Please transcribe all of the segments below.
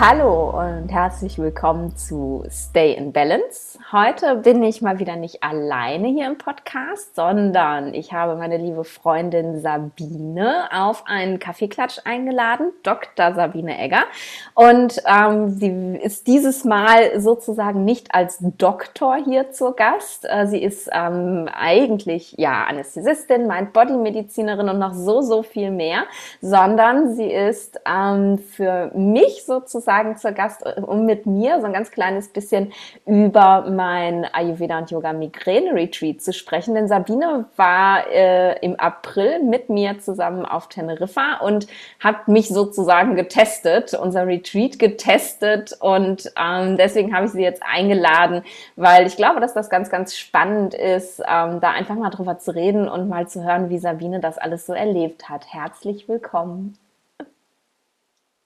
Hallo und herzlich willkommen zu Stay in Balance. Heute bin ich mal wieder nicht alleine hier im Podcast, sondern ich habe meine liebe Freundin Sabine auf einen Kaffeeklatsch eingeladen, Dr. Sabine Egger. Und ähm, sie ist dieses Mal sozusagen nicht als Doktor hier zu Gast. Äh, sie ist ähm, eigentlich ja Anästhesistin, Mind-Body-Medizinerin und noch so, so viel mehr, sondern sie ist ähm, für mich sozusagen zur Gast, um mit mir so ein ganz kleines bisschen über mein Ayurveda und Yoga Migräne Retreat zu sprechen. Denn Sabine war äh, im April mit mir zusammen auf Teneriffa und hat mich sozusagen getestet, unser Retreat getestet. Und ähm, deswegen habe ich sie jetzt eingeladen, weil ich glaube, dass das ganz, ganz spannend ist, ähm, da einfach mal drüber zu reden und mal zu hören, wie Sabine das alles so erlebt hat. Herzlich willkommen.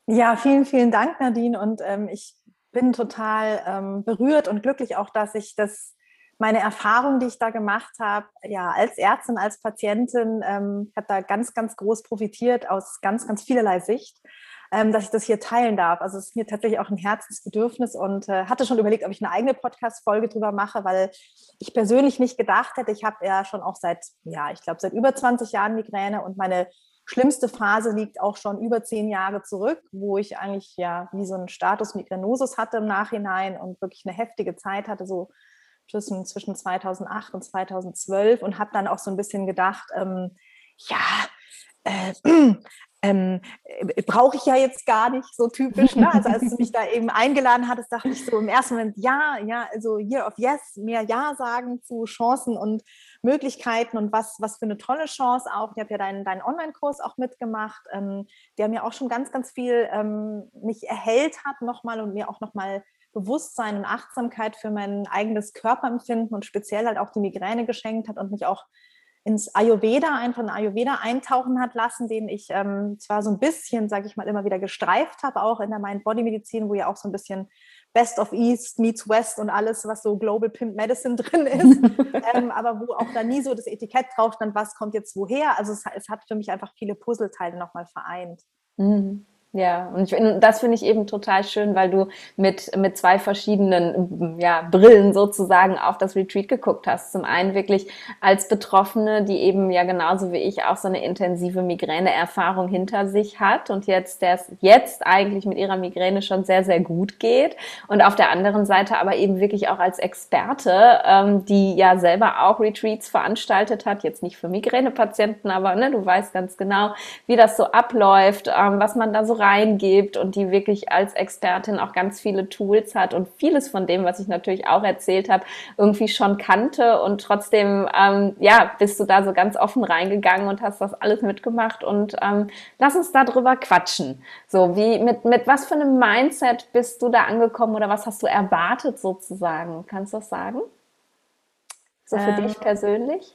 Ja, vielen, vielen Dank, Nadine. Und ähm, ich bin total ähm, berührt und glücklich auch, dass ich das, meine Erfahrung, die ich da gemacht habe, ja, als Ärztin, als Patientin, ähm, habe da ganz, ganz groß profitiert aus ganz, ganz vielerlei Sicht, ähm, dass ich das hier teilen darf. Also es ist mir tatsächlich auch ein Herzensbedürfnis und äh, hatte schon überlegt, ob ich eine eigene Podcast-Folge drüber mache, weil ich persönlich nicht gedacht hätte, ich habe ja schon auch seit, ja, ich glaube, seit über 20 Jahren Migräne und meine schlimmste Phase liegt auch schon über zehn Jahre zurück, wo ich eigentlich ja wie so einen Status Migrenosus hatte im Nachhinein und wirklich eine heftige Zeit hatte, so zwischen, zwischen 2008 und 2012 und habe dann auch so ein bisschen gedacht, ähm, ja, äh, ähm, äh, brauche ich ja jetzt gar nicht so typisch. Ne? Also als du mich da eben eingeladen hattest, dachte ich so im ersten Moment, ja, ja, also Year of Yes, mehr Ja sagen zu Chancen und Möglichkeiten und was, was für eine tolle Chance auch. Ich habe ja deinen, deinen Online-Kurs auch mitgemacht, ähm, der mir auch schon ganz, ganz viel ähm, mich erhellt hat nochmal und mir auch nochmal Bewusstsein und Achtsamkeit für mein eigenes Körperempfinden und speziell halt auch die Migräne geschenkt hat und mich auch ins Ayurveda, einfach in Ayurveda eintauchen hat lassen, den ich ähm, zwar so ein bisschen, sage ich mal, immer wieder gestreift habe, auch in der Mind-Body-Medizin, wo ja auch so ein bisschen Best of East meets West und alles, was so Global Pimp Medicine drin ist, ähm, aber wo auch da nie so das Etikett drauf stand, was kommt jetzt woher. Also es, es hat für mich einfach viele Puzzleteile nochmal vereint. Mhm. Ja, und ich, das finde ich eben total schön, weil du mit, mit zwei verschiedenen ja, Brillen sozusagen auf das Retreat geguckt hast. Zum einen wirklich als Betroffene, die eben ja genauso wie ich auch so eine intensive Migräne-Erfahrung hinter sich hat und jetzt, der es jetzt eigentlich mit ihrer Migräne schon sehr, sehr gut geht. Und auf der anderen Seite aber eben wirklich auch als Experte, ähm, die ja selber auch Retreats veranstaltet hat, jetzt nicht für Migränepatienten, aber ne, du weißt ganz genau, wie das so abläuft, ähm, was man da so reingibt und die wirklich als Expertin auch ganz viele Tools hat und vieles von dem, was ich natürlich auch erzählt habe, irgendwie schon kannte und trotzdem, ähm, ja, bist du da so ganz offen reingegangen und hast das alles mitgemacht und ähm, lass uns darüber quatschen. So, wie, mit, mit was für einem Mindset bist du da angekommen oder was hast du erwartet sozusagen? Kannst du das sagen? So für ähm, dich persönlich?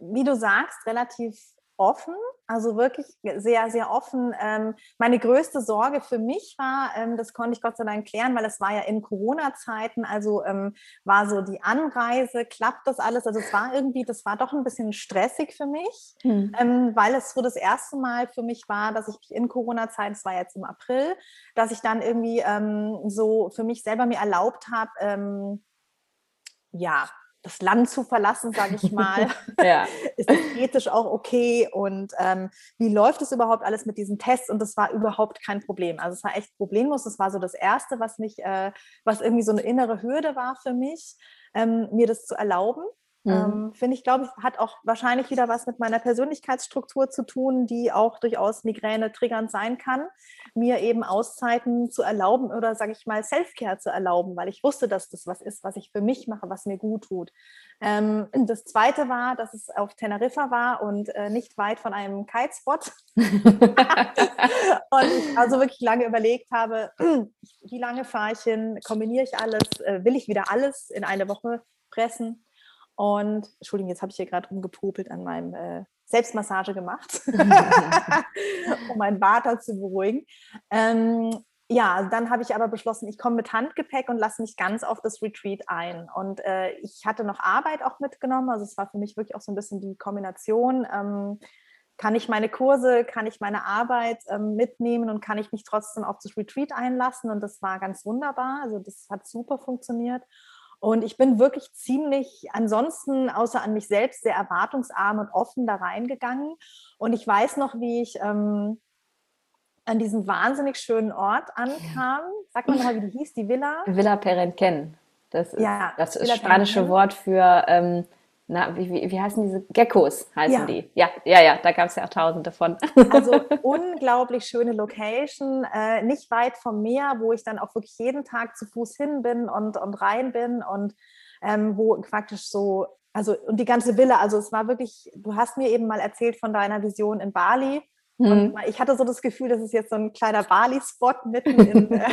Wie du sagst, relativ offen, also wirklich sehr, sehr offen. Ähm, meine größte Sorge für mich war, ähm, das konnte ich Gott sei Dank klären, weil es war ja in Corona-Zeiten, also ähm, war so die Anreise, klappt das alles? Also es war irgendwie, das war doch ein bisschen stressig für mich, hm. weil es so das erste Mal für mich war, dass ich mich in Corona-Zeiten, es war jetzt im April, dass ich dann irgendwie so für mich selber mir erlaubt habe, ja, das Land zu verlassen, sage ich mal. ja. Ist das ethisch auch okay? Und ähm, wie läuft es überhaupt alles mit diesen Tests? Und das war überhaupt kein Problem. Also es war echt problemlos. Das war so das Erste, was mich, äh, was irgendwie so eine innere Hürde war für mich, ähm, mir das zu erlauben. Mhm. Ähm, Finde ich, glaube ich, hat auch wahrscheinlich wieder was mit meiner Persönlichkeitsstruktur zu tun, die auch durchaus Migräne triggernd sein kann, mir eben Auszeiten zu erlauben oder, sage ich mal, Selfcare zu erlauben, weil ich wusste, dass das was ist, was ich für mich mache, was mir gut tut. Ähm, das Zweite war, dass es auf Teneriffa war und äh, nicht weit von einem Kitespot. und ich also wirklich lange überlegt habe, wie lange fahre ich hin, kombiniere ich alles, äh, will ich wieder alles in eine Woche pressen? Und Entschuldigung, jetzt habe ich hier gerade rumgepopelt an meinem äh, Selbstmassage gemacht, um meinen Vater zu beruhigen. Ähm, ja, dann habe ich aber beschlossen, ich komme mit Handgepäck und lasse mich ganz auf das Retreat ein. Und äh, ich hatte noch Arbeit auch mitgenommen. Also es war für mich wirklich auch so ein bisschen die Kombination. Ähm, kann ich meine Kurse, kann ich meine Arbeit ähm, mitnehmen und kann ich mich trotzdem auf das Retreat einlassen. Und das war ganz wunderbar. Also das hat super funktioniert. Und ich bin wirklich ziemlich ansonsten, außer an mich selbst, sehr erwartungsarm und offen da reingegangen. Und ich weiß noch, wie ich ähm, an diesem wahnsinnig schönen Ort ankam. Sag mal nochmal, wie die hieß, die Villa? Villa Perenquen. Das ist ja, das ist spanische Wort für ähm, na, wie, wie, wie heißen diese Geckos heißen ja. die? Ja, ja, ja, da gab es ja auch tausende von. Also unglaublich schöne Location, äh, nicht weit vom Meer, wo ich dann auch wirklich jeden Tag zu Fuß hin bin und, und rein bin und ähm, wo praktisch so, also und die ganze Villa, also es war wirklich, du hast mir eben mal erzählt von deiner Vision in Bali und mhm. ich hatte so das Gefühl, das ist jetzt so ein kleiner Bali-Spot mitten, in, äh,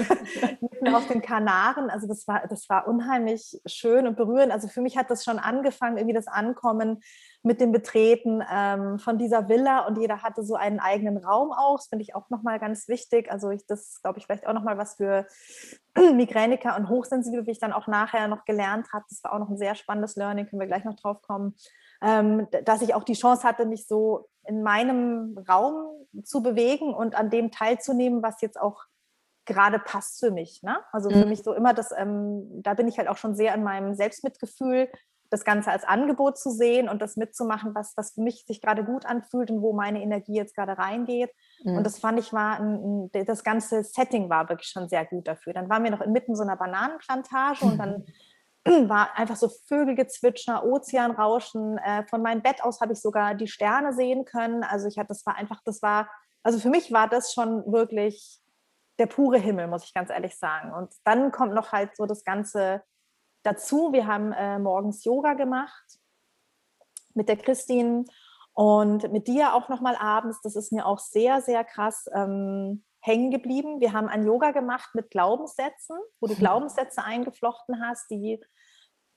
mitten auf den Kanaren. Also das war, das war unheimlich schön und berührend. Also für mich hat das schon angefangen, irgendwie das Ankommen mit dem Betreten ähm, von dieser Villa und jeder hatte so einen eigenen Raum auch. Das finde ich auch nochmal ganz wichtig. Also ich, das glaube ich vielleicht auch nochmal was für Migräniker und Hochsensible, wie ich dann auch nachher noch gelernt habe. Das war auch noch ein sehr spannendes Learning, können wir gleich noch drauf kommen ähm, dass ich auch die Chance hatte, mich so in meinem Raum zu bewegen und an dem teilzunehmen, was jetzt auch gerade passt für mich. Ne? Also für mhm. mich so immer das, ähm, da bin ich halt auch schon sehr in meinem Selbstmitgefühl, das Ganze als Angebot zu sehen und das mitzumachen, was, was für mich sich gerade gut anfühlt und wo meine Energie jetzt gerade reingeht. Mhm. Und das fand ich war, ein, das ganze Setting war wirklich schon sehr gut dafür. Dann waren wir noch inmitten so einer Bananenplantage und dann war einfach so Vögelgezwitscher, Ozeanrauschen. Äh, von meinem Bett aus habe ich sogar die Sterne sehen können. Also ich hatte, das war einfach, das war, also für mich war das schon wirklich der pure Himmel, muss ich ganz ehrlich sagen. Und dann kommt noch halt so das Ganze dazu. Wir haben äh, morgens Yoga gemacht mit der Christine und mit dir auch nochmal abends. Das ist mir auch sehr, sehr krass ähm, hängen geblieben. Wir haben ein Yoga gemacht mit Glaubenssätzen, wo du Glaubenssätze eingeflochten hast, die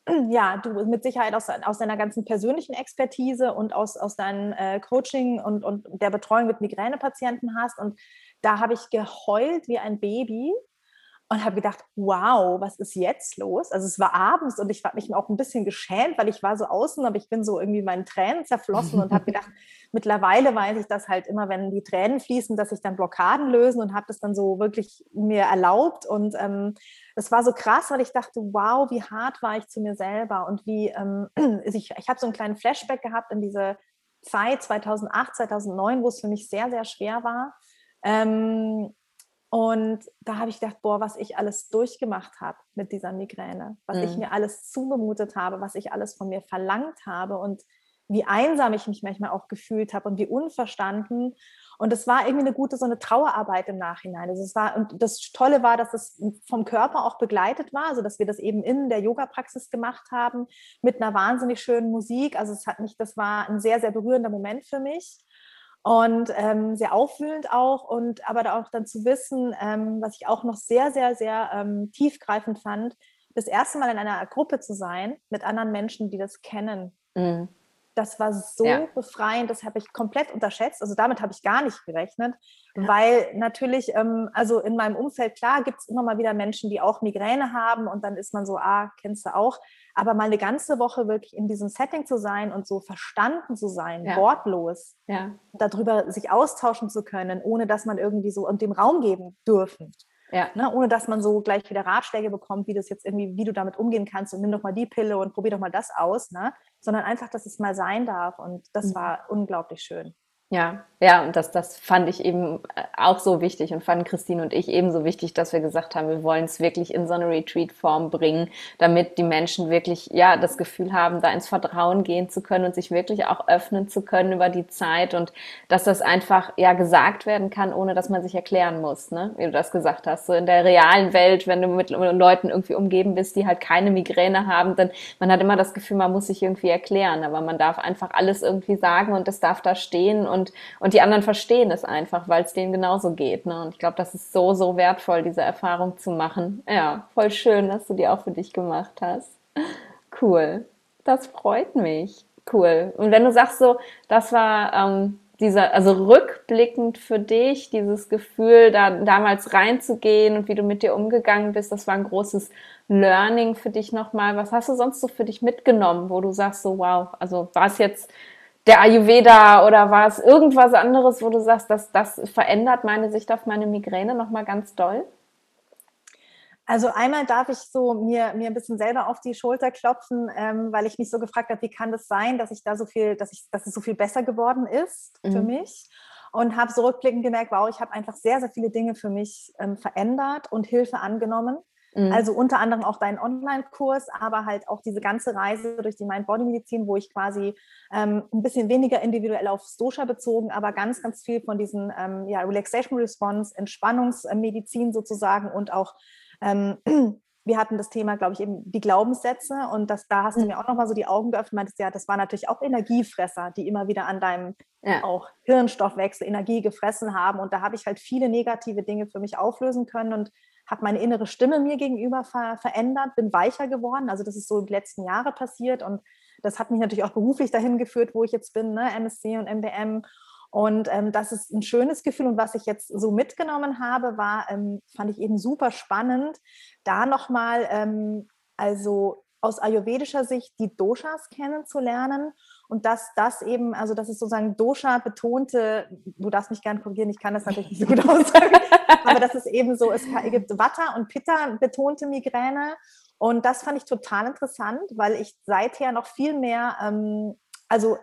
ja, du mit Sicherheit aus, aus deiner ganzen persönlichen Expertise und aus, aus deinem äh, Coaching und, und der Betreuung mit Migränepatienten hast. Und da habe ich geheult wie ein Baby und habe gedacht, wow, was ist jetzt los? Also es war abends und ich habe mich auch ein bisschen geschämt, weil ich war so außen, aber ich bin so irgendwie meinen Tränen zerflossen und habe gedacht, mittlerweile weiß ich das halt immer, wenn die Tränen fließen, dass sich dann Blockaden lösen und habe das dann so wirklich mir erlaubt und ähm, das war so krass, weil ich dachte, wow, wie hart war ich zu mir selber und wie ähm, ich, ich habe so einen kleinen Flashback gehabt in diese Zeit 2008, 2009, wo es für mich sehr, sehr schwer war. Ähm, und da habe ich gedacht, boah, was ich alles durchgemacht habe mit dieser Migräne, was mhm. ich mir alles zugemutet habe, was ich alles von mir verlangt habe und wie einsam ich mich manchmal auch gefühlt habe und wie unverstanden. Und es war irgendwie eine gute so eine Trauerarbeit im Nachhinein. Also es war, und das Tolle war, dass es vom Körper auch begleitet war, also dass wir das eben in der Yoga-Praxis gemacht haben mit einer wahnsinnig schönen Musik. Also es hat mich, das war ein sehr, sehr berührender Moment für mich und ähm, sehr aufwühlend auch und aber auch dann zu wissen, ähm, was ich auch noch sehr, sehr, sehr ähm, tiefgreifend fand, das erste Mal in einer Gruppe zu sein mit anderen Menschen, die das kennen. Mhm. Das war so ja. befreiend, das habe ich komplett unterschätzt. Also damit habe ich gar nicht gerechnet, ja. weil natürlich, ähm, also in meinem Umfeld, klar, gibt es immer mal wieder Menschen, die auch Migräne haben und dann ist man so, ah, kennst du auch. Aber mal eine ganze Woche wirklich in diesem Setting zu sein und so verstanden zu sein, ja. wortlos, darüber sich austauschen zu können, ohne dass man irgendwie so und dem Raum geben dürfen. Ja. Ne, ohne dass man so gleich wieder Ratschläge bekommt, wie das jetzt irgendwie, wie du damit umgehen kannst und nimm doch mal die Pille und probier doch mal das aus, ne? sondern einfach, dass es mal sein darf. Und das mhm. war unglaublich schön. Ja, ja, und das, das fand ich eben äh, auch so wichtig und fanden Christine und ich ebenso wichtig, dass wir gesagt haben, wir wollen es wirklich in so eine Retreat-Form bringen, damit die Menschen wirklich, ja, das Gefühl haben, da ins Vertrauen gehen zu können und sich wirklich auch öffnen zu können über die Zeit und dass das einfach, ja, gesagt werden kann, ohne dass man sich erklären muss, ne, wie du das gesagt hast. So in der realen Welt, wenn du mit Leuten irgendwie umgeben bist, die halt keine Migräne haben, dann, man hat immer das Gefühl, man muss sich irgendwie erklären, aber man darf einfach alles irgendwie sagen und das darf da stehen und und, und die anderen verstehen es einfach, weil es denen genauso geht. Ne? Und ich glaube, das ist so, so wertvoll, diese Erfahrung zu machen. Ja, voll schön, dass du die auch für dich gemacht hast. Cool. Das freut mich. Cool. Und wenn du sagst so, das war ähm, dieser, also rückblickend für dich, dieses Gefühl, da damals reinzugehen und wie du mit dir umgegangen bist, das war ein großes Learning für dich nochmal. Was hast du sonst so für dich mitgenommen, wo du sagst so, wow, also war es jetzt der Ayurveda oder war es irgendwas anderes, wo du sagst, dass das verändert meine Sicht auf meine Migräne nochmal ganz doll? Also einmal darf ich so mir, mir ein bisschen selber auf die Schulter klopfen, ähm, weil ich mich so gefragt habe, wie kann das sein, dass ich da so viel, dass ich, dass es so viel besser geworden ist mhm. für mich. Und habe so rückblickend gemerkt, wow, ich habe einfach sehr, sehr viele Dinge für mich ähm, verändert und Hilfe angenommen. Mhm. Also unter anderem auch deinen Online-Kurs, aber halt auch diese ganze Reise durch die Mind-Body-Medizin, wo ich quasi ähm, ein bisschen weniger individuell aufs Dosha bezogen, aber ganz, ganz viel von diesen ähm, ja, Relaxation Response, Entspannungsmedizin sozusagen und auch ähm, wir hatten das Thema, glaube ich, eben die Glaubenssätze und das, da hast du mhm. mir auch nochmal so die Augen geöffnet, meintest, ja, das waren natürlich auch Energiefresser, die immer wieder an deinem ja. auch Hirnstoffwechsel Energie gefressen haben und da habe ich halt viele negative Dinge für mich auflösen können und habe meine innere Stimme mir gegenüber ver verändert, bin weicher geworden. Also das ist so die letzten Jahre passiert und das hat mich natürlich auch beruflich dahin geführt, wo ich jetzt bin, ne? MSC und MBM. Und ähm, das ist ein schönes Gefühl. Und was ich jetzt so mitgenommen habe, war, ähm, fand ich eben super spannend, da nochmal, ähm, also aus ayurvedischer Sicht die Doshas kennenzulernen und dass das eben, also das ist sozusagen Dosha betonte, du darfst mich gerne korrigieren, ich kann das natürlich nicht so gut aussagen, aber das ist eben so, es gibt Vata und Pitta betonte Migräne. Und das fand ich total interessant, weil ich seither noch viel mehr, ähm, also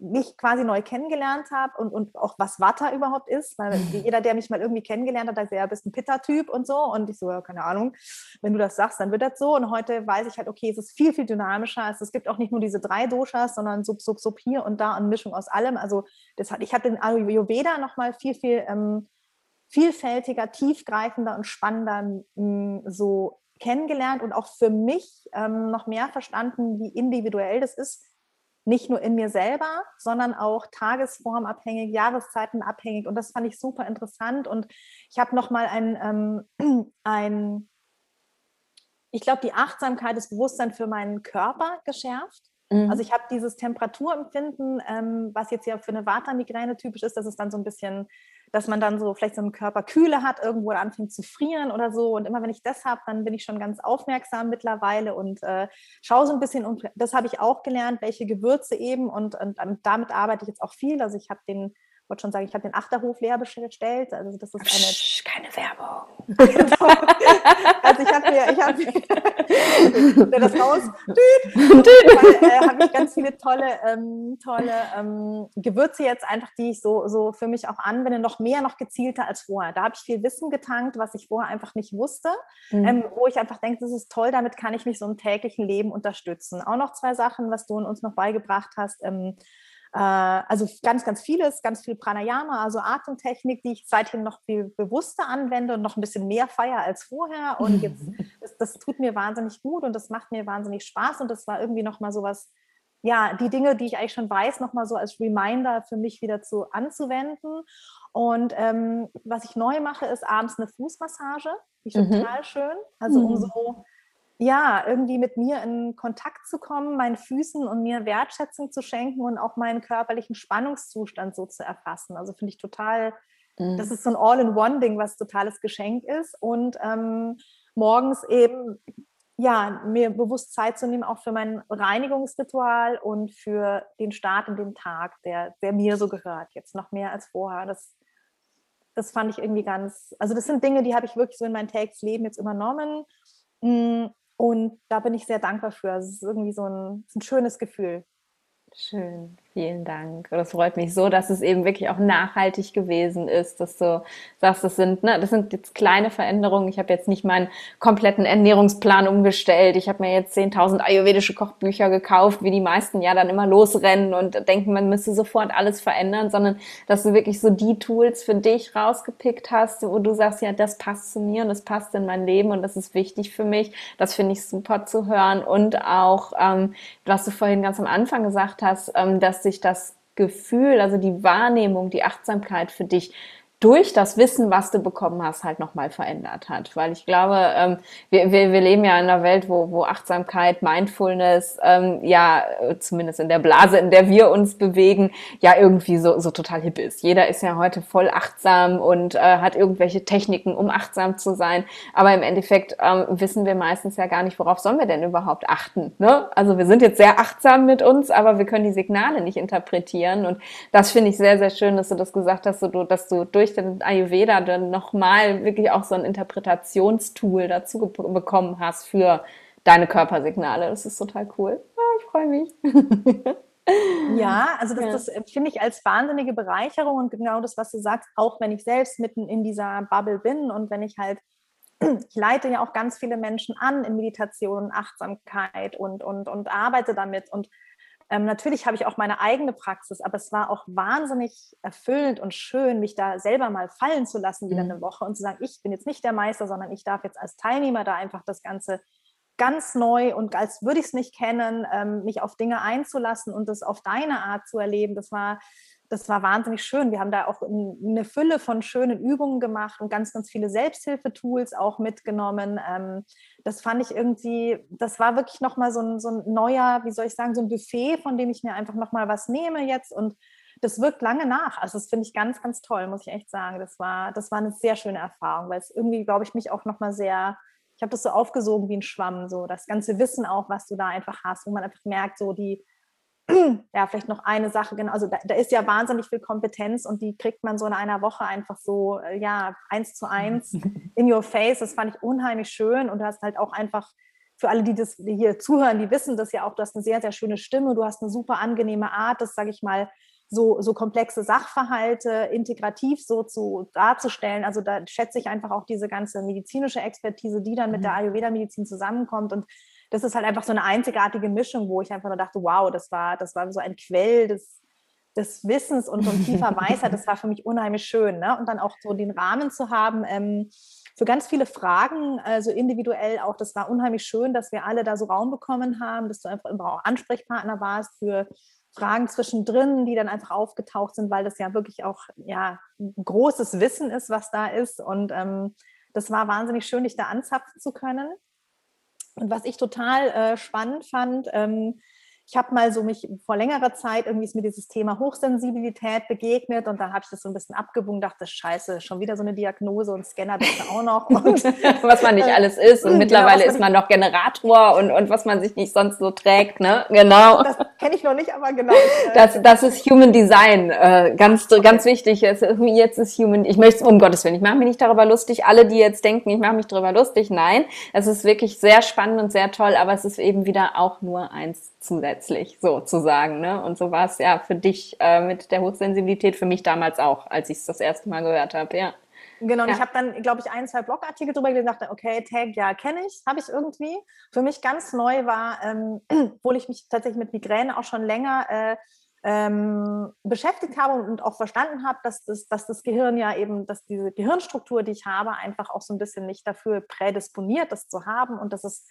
mich quasi neu kennengelernt habe und, und auch was Watter überhaupt ist, weil jeder, der mich mal irgendwie kennengelernt hat, sagt, ja, bist ein Pitta-Typ und so. Und ich so, ja, keine Ahnung, wenn du das sagst, dann wird das so. Und heute weiß ich halt, okay, es ist viel, viel dynamischer, es, es gibt auch nicht nur diese drei Doshas, sondern Sub, Sub, Sub hier und da und Mischung aus allem, also das hat, ich habe den Ayurveda nochmal viel, viel ähm, vielfältiger, tiefgreifender und spannender mh, mm, so kennengelernt und auch für mich ähm, noch mehr verstanden, wie individuell das ist, nicht nur in mir selber, sondern auch tagesformabhängig, jahreszeitenabhängig. Und das fand ich super interessant. Und ich habe nochmal ein, ähm, ein, ich glaube, die Achtsamkeit, das Bewusstsein für meinen Körper geschärft. Mhm. Also ich habe dieses Temperaturempfinden, ähm, was jetzt ja für eine Vata-Migräne typisch ist, das ist dann so ein bisschen dass man dann so vielleicht so einen Körper Kühle hat, irgendwo anfängt zu frieren oder so. Und immer wenn ich das habe, dann bin ich schon ganz aufmerksam mittlerweile und äh, schaue so ein bisschen. Und das habe ich auch gelernt, welche Gewürze eben. Und, und, und damit arbeite ich jetzt auch viel. Also ich habe den wollte schon sagen, ich habe den Achterhof leer bestellt. Also das ist eine. Psch, keine Werbung. Genau. also ich habe mir, ich habe mir das Haus, äh, habe ich ganz viele tolle, ähm, tolle ähm, Gewürze jetzt einfach, die ich so, so für mich auch anwende, noch mehr, noch gezielter als vorher. Da habe ich viel Wissen getankt, was ich vorher einfach nicht wusste, mhm. ähm, wo ich einfach denke, das ist toll, damit kann ich mich so im täglichen Leben unterstützen. Auch noch zwei Sachen, was du uns noch beigebracht hast. Ähm, äh, also ganz, ganz vieles, ganz viel Pranayama, also Atemtechnik, die ich seitdem noch viel bewusster anwende und noch ein bisschen mehr feier als vorher. Und jetzt, das, das tut mir wahnsinnig gut und das macht mir wahnsinnig Spaß. Und das war irgendwie nochmal so was, ja, die Dinge, die ich eigentlich schon weiß, nochmal so als Reminder für mich wieder zu anzuwenden. Und ähm, was ich neu mache, ist abends eine Fußmassage. Die ist mhm. total schön. Also um mhm. so ja, irgendwie mit mir in Kontakt zu kommen, meinen Füßen und mir Wertschätzung zu schenken und auch meinen körperlichen Spannungszustand so zu erfassen. Also finde ich total, mhm. das ist so ein All-in-One-Ding, was totales Geschenk ist. Und ähm, morgens eben, ja, mir bewusst Zeit zu nehmen, auch für mein Reinigungsritual und für den Start in den Tag, der, der mir so gehört, jetzt noch mehr als vorher. Das, das fand ich irgendwie ganz, also das sind Dinge, die habe ich wirklich so in mein tägliches Leben jetzt übernommen. Mm, und da bin ich sehr dankbar für. Also es ist irgendwie so ein, ein schönes Gefühl. Schön, vielen Dank. Das freut mich so, dass es eben wirklich auch nachhaltig gewesen ist, dass du sagst, das sind, ne, das sind jetzt kleine Veränderungen. Ich habe jetzt nicht meinen kompletten Ernährungsplan umgestellt. Ich habe mir jetzt 10.000 ayurvedische Kochbücher gekauft, wie die meisten ja dann immer losrennen und denken, man müsste sofort alles verändern, sondern dass du wirklich so die Tools für dich rausgepickt hast, wo du sagst, ja, das passt zu mir und das passt in mein Leben und das ist wichtig für mich. Das finde ich super zu hören und auch, ähm, was du vorhin ganz am Anfang gesagt hast, ähm, dass sich das Gefühl, also die Wahrnehmung, die Achtsamkeit für dich durch das Wissen, was du bekommen hast, halt nochmal verändert hat. Weil ich glaube, ähm, wir, wir, wir leben ja in einer Welt, wo, wo Achtsamkeit, Mindfulness, ähm, ja, zumindest in der Blase, in der wir uns bewegen, ja irgendwie so, so total hip ist. Jeder ist ja heute voll achtsam und äh, hat irgendwelche Techniken, um achtsam zu sein. Aber im Endeffekt ähm, wissen wir meistens ja gar nicht, worauf sollen wir denn überhaupt achten. Ne? Also wir sind jetzt sehr achtsam mit uns, aber wir können die Signale nicht interpretieren. Und das finde ich sehr, sehr schön, dass du das gesagt hast, du, dass du durch durch den Ayurveda dann nochmal wirklich auch so ein Interpretationstool dazu bekommen hast für deine Körpersignale. Das ist total cool. Ah, ich freue mich. Ja, also das, ja. das finde ich als wahnsinnige Bereicherung und genau das, was du sagst, auch wenn ich selbst mitten in dieser Bubble bin und wenn ich halt, ich leite ja auch ganz viele Menschen an in Meditation, Achtsamkeit und, und, und arbeite damit und ähm, natürlich habe ich auch meine eigene Praxis, aber es war auch wahnsinnig erfüllend und schön, mich da selber mal fallen zu lassen, wieder mhm. eine Woche und zu sagen, ich bin jetzt nicht der Meister, sondern ich darf jetzt als Teilnehmer da einfach das Ganze ganz neu und als würde ich es nicht kennen, ähm, mich auf Dinge einzulassen und das auf deine Art zu erleben. Das war das war wahnsinnig schön. Wir haben da auch eine Fülle von schönen Übungen gemacht und ganz, ganz viele Selbsthilfetools auch mitgenommen. Ähm, das fand ich irgendwie, das war wirklich nochmal so ein, so ein neuer, wie soll ich sagen, so ein Buffet, von dem ich mir einfach nochmal was nehme jetzt und das wirkt lange nach. Also das finde ich ganz, ganz toll, muss ich echt sagen. Das war, das war eine sehr schöne Erfahrung, weil es irgendwie, glaube ich, mich auch nochmal sehr, ich habe das so aufgesogen wie ein Schwamm, so das ganze Wissen auch, was du da einfach hast, wo man einfach merkt, so die, ja, vielleicht noch eine Sache, genau, also da, da, ist ja wahnsinnig viel Kompetenz und die kriegt man so in einer Woche einfach so, äh, ja, eins zu eins in your face. Das fand ich unheimlich schön und du hast halt auch einfach, für alle, die das hier zuhören, die wissen das ja auch, du hast eine sehr, sehr schöne Stimme, du hast eine super angenehme Art, das sage ich mal, so, so komplexe Sachverhalte integrativ so zu darzustellen. Also da schätze ich einfach auch diese ganze medizinische Expertise, die dann mit der mhm. Ayurveda-Medizin zusammenkommt und das ist halt einfach so eine einzigartige Mischung, wo ich einfach nur dachte, wow, das war, das war so ein Quell des, des Wissens und so ein tiefer Weisheit. Das war für mich unheimlich schön. Ne? Und dann auch so den Rahmen zu haben ähm, für ganz viele Fragen, also individuell auch. Das war unheimlich schön, dass wir alle da so Raum bekommen haben, dass du einfach immer auch Ansprechpartner warst für Fragen zwischendrin, die dann einfach aufgetaucht sind, weil das ja wirklich auch ja, großes Wissen ist, was da ist. Und ähm, das war wahnsinnig schön, dich da anzapfen zu können. Und was ich total äh, spannend fand, ähm, ich habe mal so mich vor längerer Zeit irgendwie ist mir dieses Thema Hochsensibilität begegnet und dann habe ich das so ein bisschen abgewogen, dachte, scheiße, schon wieder so eine Diagnose und Scanner bitte auch noch. Und, was man nicht alles ist und genau, mittlerweile ist man noch Generator und, und was man sich nicht sonst so trägt, ne? Genau. Das kenne ich noch nicht, aber genau. Äh, das, das ist Human Design, äh, ganz, ganz wichtig. Jetzt, jetzt ist Human, ich möchte um Gottes Willen, ich mache mich nicht darüber lustig. Alle, die jetzt denken, ich mache mich darüber lustig, nein, es ist wirklich sehr spannend und sehr toll, aber es ist eben wieder auch nur eins zusätzlich sozusagen. Ne? Und so war es ja für dich äh, mit der Hochsensibilität, für mich damals auch, als ich es das erste Mal gehört habe, ja. Genau, und ja. ich habe dann, glaube ich, ein, zwei Blogartikel drüber gelesen und dachte, okay, Tag, ja, kenne ich, habe ich irgendwie. Für mich ganz neu war, ähm, obwohl ich mich tatsächlich mit Migräne auch schon länger äh, ähm, beschäftigt habe und auch verstanden habe, dass das, dass das Gehirn ja eben, dass diese Gehirnstruktur, die ich habe, einfach auch so ein bisschen nicht dafür prädisponiert, das zu haben und dass es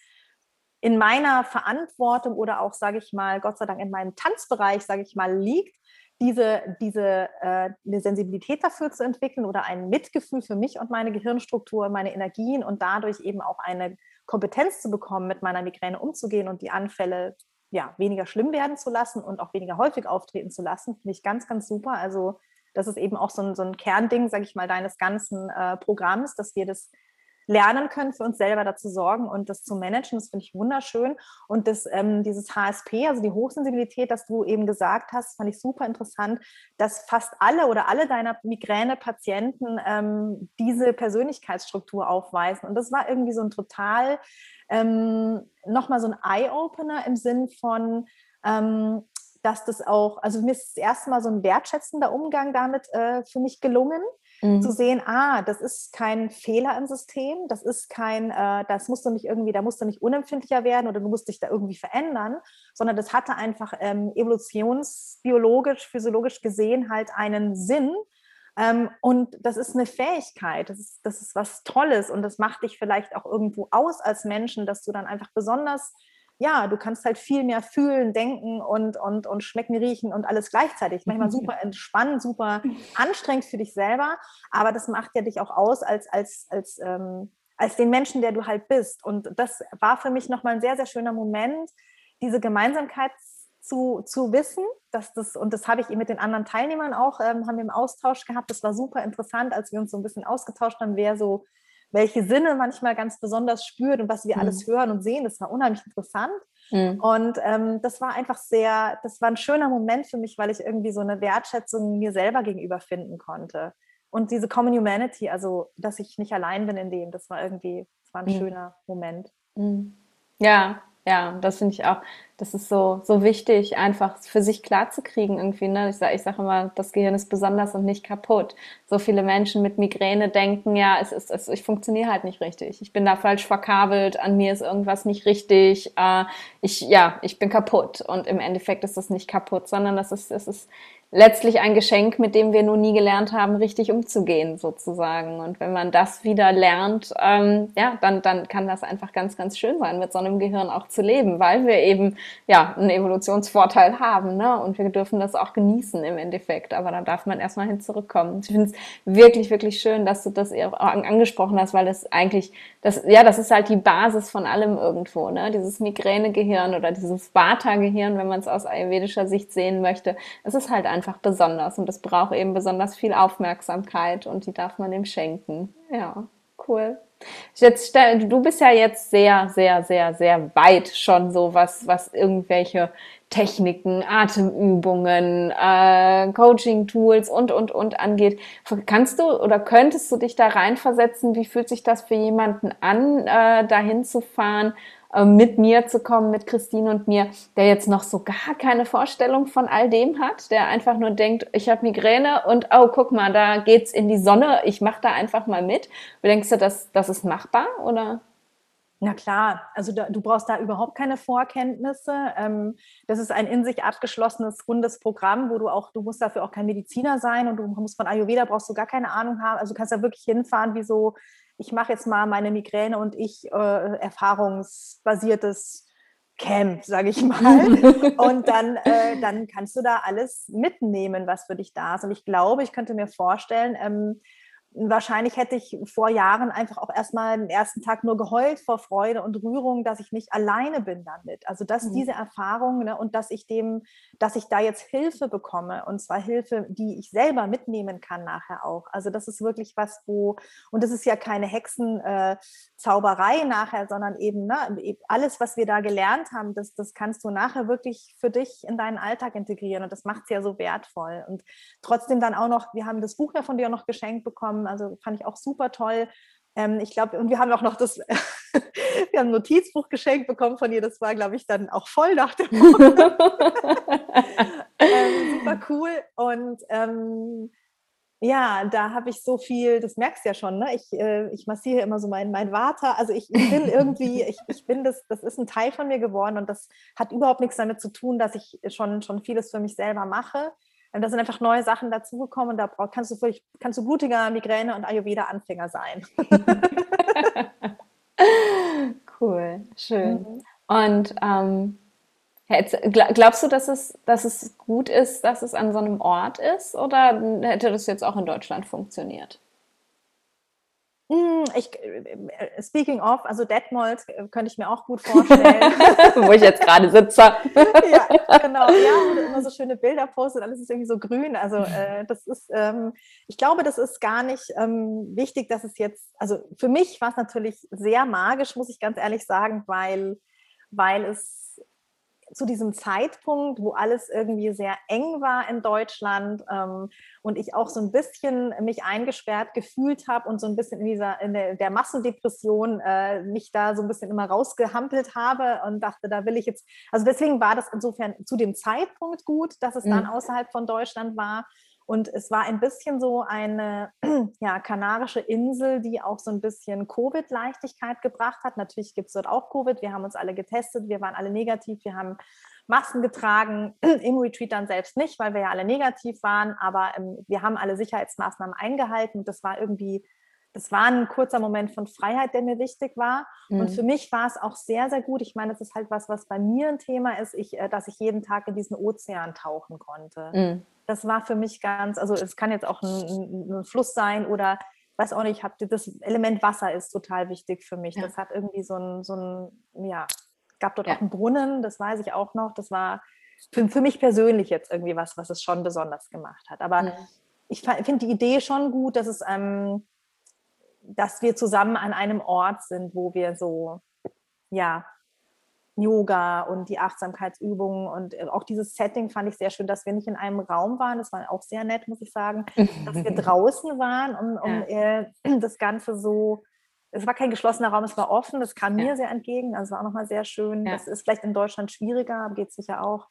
in meiner Verantwortung oder auch, sage ich mal, Gott sei Dank in meinem Tanzbereich, sage ich mal, liegt, diese, diese äh, eine Sensibilität dafür zu entwickeln oder ein Mitgefühl für mich und meine Gehirnstruktur, meine Energien und dadurch eben auch eine Kompetenz zu bekommen, mit meiner Migräne umzugehen und die Anfälle ja, weniger schlimm werden zu lassen und auch weniger häufig auftreten zu lassen, finde ich ganz, ganz super. Also das ist eben auch so ein, so ein Kernding, sage ich mal, deines ganzen äh, Programms, dass wir das lernen können, für uns selber dazu sorgen und das zu managen. Das finde ich wunderschön. Und das, ähm, dieses HSP, also die Hochsensibilität, das du eben gesagt hast, fand ich super interessant, dass fast alle oder alle deiner Migräne-Patienten ähm, diese Persönlichkeitsstruktur aufweisen. Und das war irgendwie so ein total, ähm, nochmal so ein Eye-Opener im Sinn von, ähm, dass das auch, also mir ist das erste Mal so ein wertschätzender Umgang damit äh, für mich gelungen, mhm. zu sehen, ah, das ist kein Fehler im System, das ist kein, äh, das musst du nicht irgendwie, da musst du nicht unempfindlicher werden oder du musst dich da irgendwie verändern, sondern das hatte einfach ähm, evolutionsbiologisch, physiologisch gesehen halt einen Sinn. Ähm, und das ist eine Fähigkeit, das ist, das ist was Tolles und das macht dich vielleicht auch irgendwo aus als Menschen, dass du dann einfach besonders ja, du kannst halt viel mehr fühlen, denken und, und, und schmecken, riechen und alles gleichzeitig. Manchmal super entspannend, super anstrengend für dich selber, aber das macht ja dich auch aus als, als, als, ähm, als den Menschen, der du halt bist. Und das war für mich nochmal ein sehr, sehr schöner Moment, diese Gemeinsamkeit zu, zu wissen, dass das, und das habe ich mit den anderen Teilnehmern auch, ähm, haben wir im Austausch gehabt. Das war super interessant, als wir uns so ein bisschen ausgetauscht haben, wer so welche Sinne manchmal ganz besonders spürt und was wir mhm. alles hören und sehen. Das war unheimlich interessant. Mhm. Und ähm, das war einfach sehr, das war ein schöner Moment für mich, weil ich irgendwie so eine Wertschätzung mir selber gegenüber finden konnte. Und diese Common Humanity, also dass ich nicht allein bin in dem, das war irgendwie, das war ein mhm. schöner Moment. Mhm. Ja, ja, das finde ich auch, das ist so, so wichtig, einfach für sich klarzukriegen irgendwie. Ne? Ich sage ich sag immer, das Gehirn ist besonders und nicht kaputt. So viele Menschen mit Migräne denken, ja, es ist, es, ich funktioniere halt nicht richtig. Ich bin da falsch verkabelt, an mir ist irgendwas nicht richtig. Äh, ich, ja, ich bin kaputt. Und im Endeffekt ist das nicht kaputt, sondern das ist, das ist letztlich ein Geschenk, mit dem wir nur nie gelernt haben, richtig umzugehen, sozusagen. Und wenn man das wieder lernt, ähm, ja, dann, dann kann das einfach ganz, ganz schön sein, mit so einem Gehirn auch zu leben, weil wir eben ja einen Evolutionsvorteil haben, ne? Und wir dürfen das auch genießen im Endeffekt. Aber da darf man erstmal hin zurückkommen. Ich finde es wirklich, wirklich schön, dass du das angesprochen hast, weil das eigentlich, das, ja, das ist halt die Basis von allem irgendwo, ne? Dieses Migränegehirn oder dieses Vata-Gehirn, wenn man es aus ayurvedischer Sicht sehen möchte. Es ist halt einfach einfach besonders und es braucht eben besonders viel Aufmerksamkeit und die darf man ihm schenken. Ja, cool. Jetzt, du bist ja jetzt sehr, sehr, sehr, sehr weit schon so, was, was irgendwelche Techniken, Atemübungen, äh, Coaching-Tools und, und, und angeht. Kannst du oder könntest du dich da reinversetzen? Wie fühlt sich das für jemanden an, äh, dahin zu fahren mit mir zu kommen, mit Christine und mir, der jetzt noch so gar keine Vorstellung von all dem hat, der einfach nur denkt, ich habe Migräne und oh, guck mal, da geht's in die Sonne, ich mache da einfach mal mit. Wie denkst du, das, das ist machbar oder? Na klar, also da, du brauchst da überhaupt keine Vorkenntnisse. Ähm, das ist ein in sich abgeschlossenes, rundes Programm, wo du auch, du musst dafür auch kein Mediziner sein und du musst von Ayurveda brauchst du gar keine Ahnung haben. Also du kannst da wirklich hinfahren wie so ich mache jetzt mal meine Migräne und ich äh, erfahrungsbasiertes Camp, sage ich mal. und dann, äh, dann kannst du da alles mitnehmen, was für dich da ist. Und ich glaube, ich könnte mir vorstellen, ähm, wahrscheinlich hätte ich vor Jahren einfach auch erstmal den ersten Tag nur geheult vor Freude und Rührung, dass ich nicht alleine bin damit. Also dass mhm. diese Erfahrung ne, und dass ich dem, dass ich da jetzt Hilfe bekomme und zwar Hilfe, die ich selber mitnehmen kann nachher auch. Also das ist wirklich was, wo und das ist ja keine Hexenzauberei äh, nachher, sondern eben ne, alles, was wir da gelernt haben, das, das kannst du nachher wirklich für dich in deinen Alltag integrieren und das macht es ja so wertvoll. Und trotzdem dann auch noch, wir haben das Buch ja von dir noch geschenkt bekommen also fand ich auch super toll. Ähm, ich glaube, und wir haben auch noch das, wir haben ein Notizbuch geschenkt bekommen von ihr. Das war, glaube ich, dann auch voll nach dem ähm, super cool. Und ähm, ja, da habe ich so viel, das merkst du ja schon, ne? ich, äh, ich massiere immer so mein, mein Vater. Also ich, ich bin irgendwie, ich, ich bin das, das ist ein Teil von mir geworden und das hat überhaupt nichts damit zu tun, dass ich schon, schon vieles für mich selber mache. Da sind einfach neue Sachen dazugekommen und da kannst du, völlig, kannst du blutiger Migräne und Ayurveda-Anfänger sein. cool, schön. Mhm. Und ähm, glaubst du, dass es, dass es gut ist, dass es an so einem Ort ist oder hätte das jetzt auch in Deutschland funktioniert? Hm, ich, äh, speaking of, also Detmold äh, könnte ich mir auch gut vorstellen. Wo ich jetzt gerade sitze. ja, genau. Ja, und immer so schöne Bilder postet, alles ist irgendwie so grün. Also äh, das ist, ähm, ich glaube, das ist gar nicht ähm, wichtig, dass es jetzt, also für mich war es natürlich sehr magisch, muss ich ganz ehrlich sagen, weil, weil es zu diesem Zeitpunkt, wo alles irgendwie sehr eng war in Deutschland ähm, und ich auch so ein bisschen mich eingesperrt gefühlt habe und so ein bisschen in dieser in der, der Massendepression äh, mich da so ein bisschen immer rausgehampelt habe und dachte, da will ich jetzt, also deswegen war das insofern zu dem Zeitpunkt gut, dass es dann mhm. außerhalb von Deutschland war und es war ein bisschen so eine ja, kanarische Insel, die auch so ein bisschen Covid-Leichtigkeit gebracht hat. Natürlich gibt es dort auch Covid. Wir haben uns alle getestet, wir waren alle negativ, wir haben Masken getragen, im Retreat dann selbst nicht, weil wir ja alle negativ waren, aber ähm, wir haben alle Sicherheitsmaßnahmen eingehalten. Das war irgendwie das war ein kurzer Moment von Freiheit, der mir wichtig war. Mhm. Und für mich war es auch sehr, sehr gut. Ich meine, das ist halt was, was bei mir ein Thema ist, ich, äh, dass ich jeden Tag in diesen Ozean tauchen konnte. Mhm. Das war für mich ganz, also es kann jetzt auch ein, ein Fluss sein oder weiß auch nicht, hab, das Element Wasser ist total wichtig für mich. Ja. Das hat irgendwie so ein, so ein, ja, gab dort ja. auch einen Brunnen, das weiß ich auch noch. Das war für, für mich persönlich jetzt irgendwie was, was es schon besonders gemacht hat. Aber ja. ich finde die Idee schon gut, dass es ähm, dass wir zusammen an einem Ort sind, wo wir so, ja, Yoga und die Achtsamkeitsübungen und äh, auch dieses Setting fand ich sehr schön, dass wir nicht in einem Raum waren. Das war auch sehr nett, muss ich sagen, dass wir draußen waren, um, um ja. äh, das Ganze so. Es war kein geschlossener Raum, es war offen. Das kam ja. mir sehr entgegen. Also war auch nochmal sehr schön. Ja. Das ist vielleicht in Deutschland schwieriger, geht sicher auch.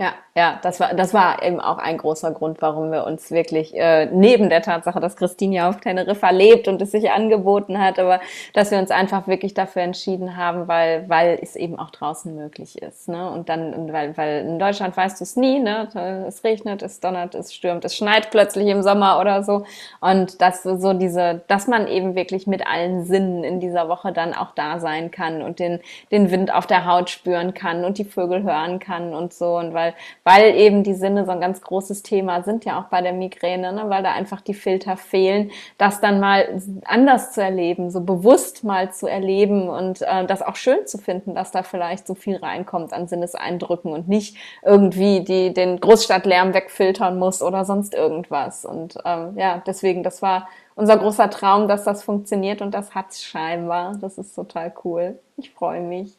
Ja, ja, das war, das war eben auch ein großer Grund, warum wir uns wirklich äh, neben der Tatsache, dass Christine ja auf Teneriffa lebt und es sich angeboten hat, aber dass wir uns einfach wirklich dafür entschieden haben, weil, weil es eben auch draußen möglich ist. Ne? Und dann, weil, weil in Deutschland weißt du es nie, ne? Es regnet, es donnert, es stürmt, es schneit plötzlich im Sommer oder so. Und dass so diese, dass man eben wirklich mit allen Sinnen in dieser Woche dann auch da sein kann und den, den Wind auf der Haut spüren kann und die Vögel hören kann und so. Und weil weil, weil eben die Sinne so ein ganz großes Thema sind ja auch bei der Migräne, ne? weil da einfach die Filter fehlen, das dann mal anders zu erleben, so bewusst mal zu erleben und äh, das auch schön zu finden, dass da vielleicht so viel reinkommt an Sinneseindrücken und nicht irgendwie die, den Großstadtlärm wegfiltern muss oder sonst irgendwas. Und ähm, ja, deswegen, das war unser großer Traum, dass das funktioniert und das hat scheinbar. Das ist total cool. Ich freue mich.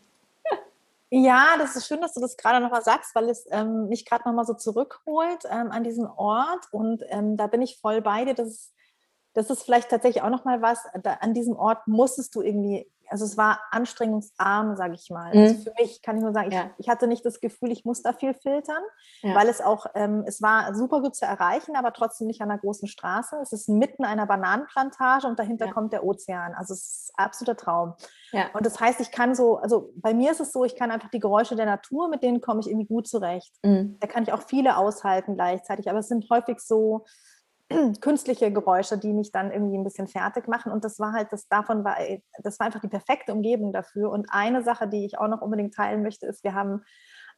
Ja, das ist schön, dass du das gerade nochmal sagst, weil es ähm, mich gerade nochmal so zurückholt ähm, an diesen Ort. Und ähm, da bin ich voll bei dir. Das ist, das ist vielleicht tatsächlich auch nochmal was. Da, an diesem Ort musstest du irgendwie also es war anstrengungsarm, sage ich mal. Also mhm. Also für mich kann ich nur sagen, ja. ich, ich, hatte nicht das Gefühl, ich muss da viel filtern, ja. weil es auch, ähm, es war super gut zu erreichen, aber trotzdem nicht an einer großen Straße. Es ist mitten einer Bananenplantage und dahinter ja. kommt der Ozean. Also es ist absoluter Traum. Und das heißt, ich kann so, also bei mir ist es so, ich kann einfach die Geräusche der Natur, mit denen komme ich irgendwie gut zurecht. Mhm. Da kann ich auch viele aushalten gleichzeitig, aber es sind häufig so, künstliche Geräusche, die mich dann irgendwie ein bisschen fertig machen. Und das war halt, das davon war, das war einfach die perfekte Umgebung dafür. Und eine Sache, die ich auch noch unbedingt teilen möchte, ist, wir haben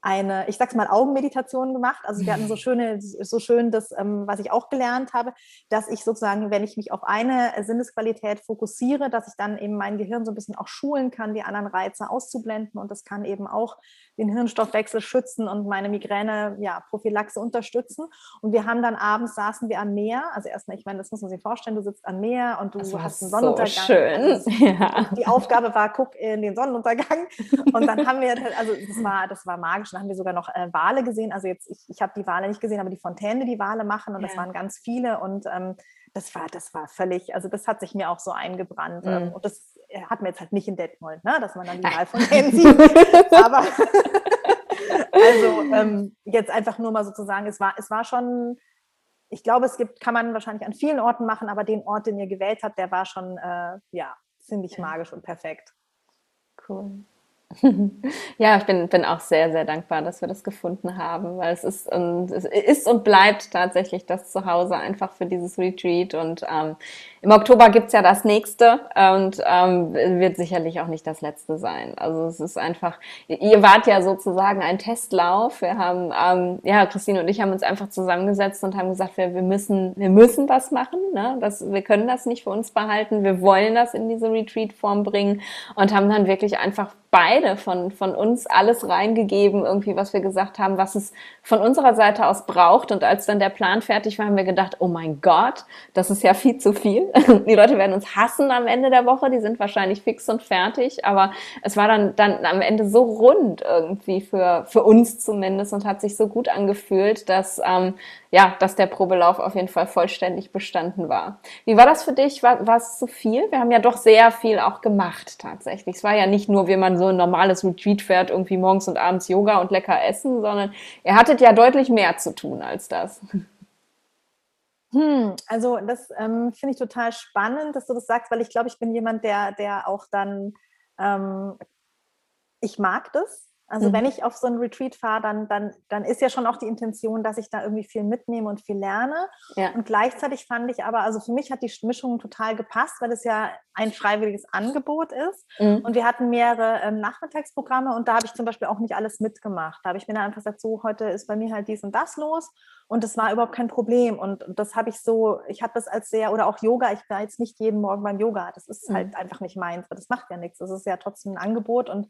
eine, ich sag's mal, Augenmeditation gemacht. Also wir hatten so schöne, so schön das, ähm, was ich auch gelernt habe, dass ich sozusagen, wenn ich mich auf eine Sinnesqualität fokussiere, dass ich dann eben mein Gehirn so ein bisschen auch schulen kann, die anderen Reize auszublenden. Und das kann eben auch den Hirnstoffwechsel schützen und meine Migräne, ja, Prophylaxe unterstützen. Und wir haben dann abends saßen wir am Meer. Also erstmal, ich meine, das muss man sich vorstellen, du sitzt am Meer und du hast einen Sonnenuntergang. So schön. Also ja. Die Aufgabe war, guck in den Sonnenuntergang. Und dann haben wir, also das war, das war magisch dann haben wir sogar noch äh, Wale gesehen. Also jetzt, ich, ich habe die Wale nicht gesehen, aber die Fontäne, die Wale machen und ja. das waren ganz viele und ähm, das war, das war völlig, also das hat sich mir auch so eingebrannt. Ähm, mhm. und das hat mir jetzt halt nicht in Detmold, ne, dass man dann die Walfontänen sieht. aber also ähm, jetzt einfach nur mal sozusagen, es war, es war schon, ich glaube, es gibt, kann man wahrscheinlich an vielen Orten machen, aber den Ort, den ihr gewählt habt, der war schon, äh, ja, ziemlich magisch und perfekt. Cool. Ja, ich bin, bin auch sehr, sehr dankbar, dass wir das gefunden haben, weil es ist und es ist und bleibt tatsächlich das Zuhause einfach für dieses Retreat. Und ähm, im Oktober gibt's ja das nächste und ähm, wird sicherlich auch nicht das letzte sein. Also es ist einfach, ihr wart ja sozusagen ein Testlauf. Wir haben, ähm, ja, Christine und ich haben uns einfach zusammengesetzt und haben gesagt, wir, wir müssen, wir müssen was machen. Ne? Das, wir können das nicht für uns behalten. Wir wollen das in diese Retreat-Form bringen und haben dann wirklich einfach beide von, von uns alles reingegeben, irgendwie, was wir gesagt haben, was es von unserer Seite aus braucht. Und als dann der Plan fertig war, haben wir gedacht, oh mein Gott, das ist ja viel zu viel. Die Leute werden uns hassen am Ende der Woche, die sind wahrscheinlich fix und fertig. Aber es war dann, dann am Ende so rund irgendwie für, für uns zumindest und hat sich so gut angefühlt, dass ähm, ja, dass der Probelauf auf jeden Fall vollständig bestanden war. Wie war das für dich? War, war es zu viel? Wir haben ja doch sehr viel auch gemacht tatsächlich. Es war ja nicht nur, wie man so ein normales Retreat fährt, irgendwie morgens und abends Yoga und lecker essen, sondern ihr hattet ja deutlich mehr zu tun als das. Hm, also das ähm, finde ich total spannend, dass du das sagst, weil ich glaube, ich bin jemand, der, der auch dann, ähm, ich mag das, Also mhm. wenn ich auf so ein Retreat fahre, dann, dann, dann ist ja schon auch die Intention, dass ich da irgendwie viel mitnehme und viel lerne. Ja. Und gleichzeitig fand ich aber, also für mich hat die Mischung total gepasst, weil es ja ein freiwilliges Angebot ist. Mhm. Und wir hatten mehrere ähm, Nachmittagsprogramme und da habe ich zum Beispiel auch nicht alles mitgemacht. Da habe ich mir dann einfach gesagt, so heute ist bei mir halt dies und das los. Und das war überhaupt kein Problem. Und das habe ich so, ich habe das als sehr, oder auch Yoga, ich war jetzt nicht jeden Morgen beim Yoga. Das ist halt mhm. einfach nicht meins. Das macht ja nichts. Das ist ja trotzdem ein Angebot. Und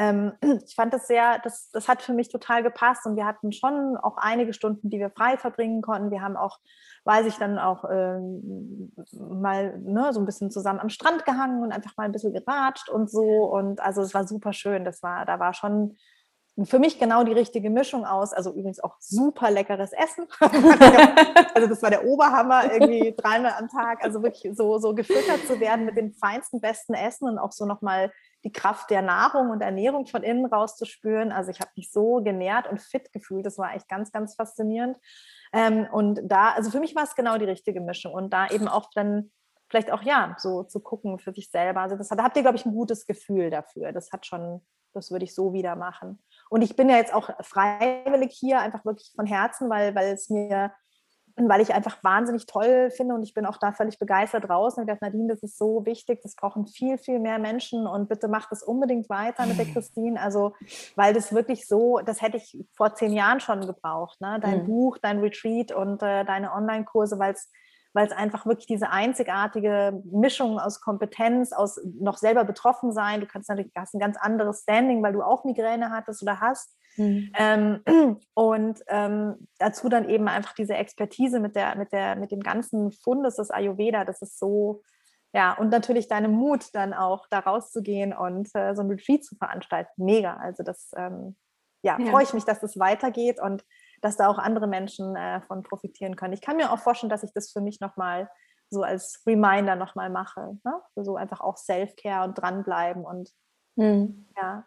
ähm, ich fand das sehr, das, das hat für mich total gepasst und wir hatten schon auch einige Stunden, die wir frei verbringen konnten. Wir haben auch, weiß ich, dann auch ähm, mal ne, so ein bisschen zusammen am Strand gehangen und einfach mal ein bisschen geratscht und so. Und also es war super schön. Das war, da war schon für mich genau die richtige Mischung aus. Also übrigens auch super leckeres Essen. also das war der Oberhammer, irgendwie dreimal am Tag. Also wirklich so, so gefüttert zu werden mit dem feinsten, besten Essen und auch so nochmal die Kraft der Nahrung und Ernährung von innen rauszuspüren. Also ich habe mich so genährt und fit gefühlt. Das war echt ganz, ganz faszinierend. Ähm, und da, also für mich war es genau die richtige Mischung. Und da eben auch dann vielleicht auch, ja, so zu gucken für sich selber. Also das hat, da habt ihr, glaube ich, ein gutes Gefühl dafür. Das hat schon, das würde ich so wieder machen. Und ich bin ja jetzt auch freiwillig hier, einfach wirklich von Herzen, weil, weil es mir weil ich einfach wahnsinnig toll finde und ich bin auch da völlig begeistert raus. Und ich dachte, Nadine, das ist so wichtig, das brauchen viel, viel mehr Menschen und bitte mach das unbedingt weiter mit der Christine. Also, weil das wirklich so, das hätte ich vor zehn Jahren schon gebraucht. Ne? Dein mhm. Buch, dein Retreat und äh, deine Online-Kurse, weil es weil es einfach wirklich diese einzigartige Mischung aus Kompetenz, aus noch selber betroffen sein. Du kannst natürlich hast ein ganz anderes Standing, weil du auch Migräne hattest oder hast. Mhm. Ähm, und ähm, dazu dann eben einfach diese Expertise mit, der, mit, der, mit dem ganzen Fundus des Ayurveda, das ist so, ja, und natürlich deinem Mut dann auch da rauszugehen und äh, so ein Retreat zu veranstalten. Mega. Also das, ähm, ja, ja. freue ich mich, dass das weitergeht und dass da auch andere Menschen äh, von profitieren können. Ich kann mir auch vorstellen, dass ich das für mich nochmal so als Reminder nochmal mache. Ne? So einfach auch Self-Care und dranbleiben und mhm. ja.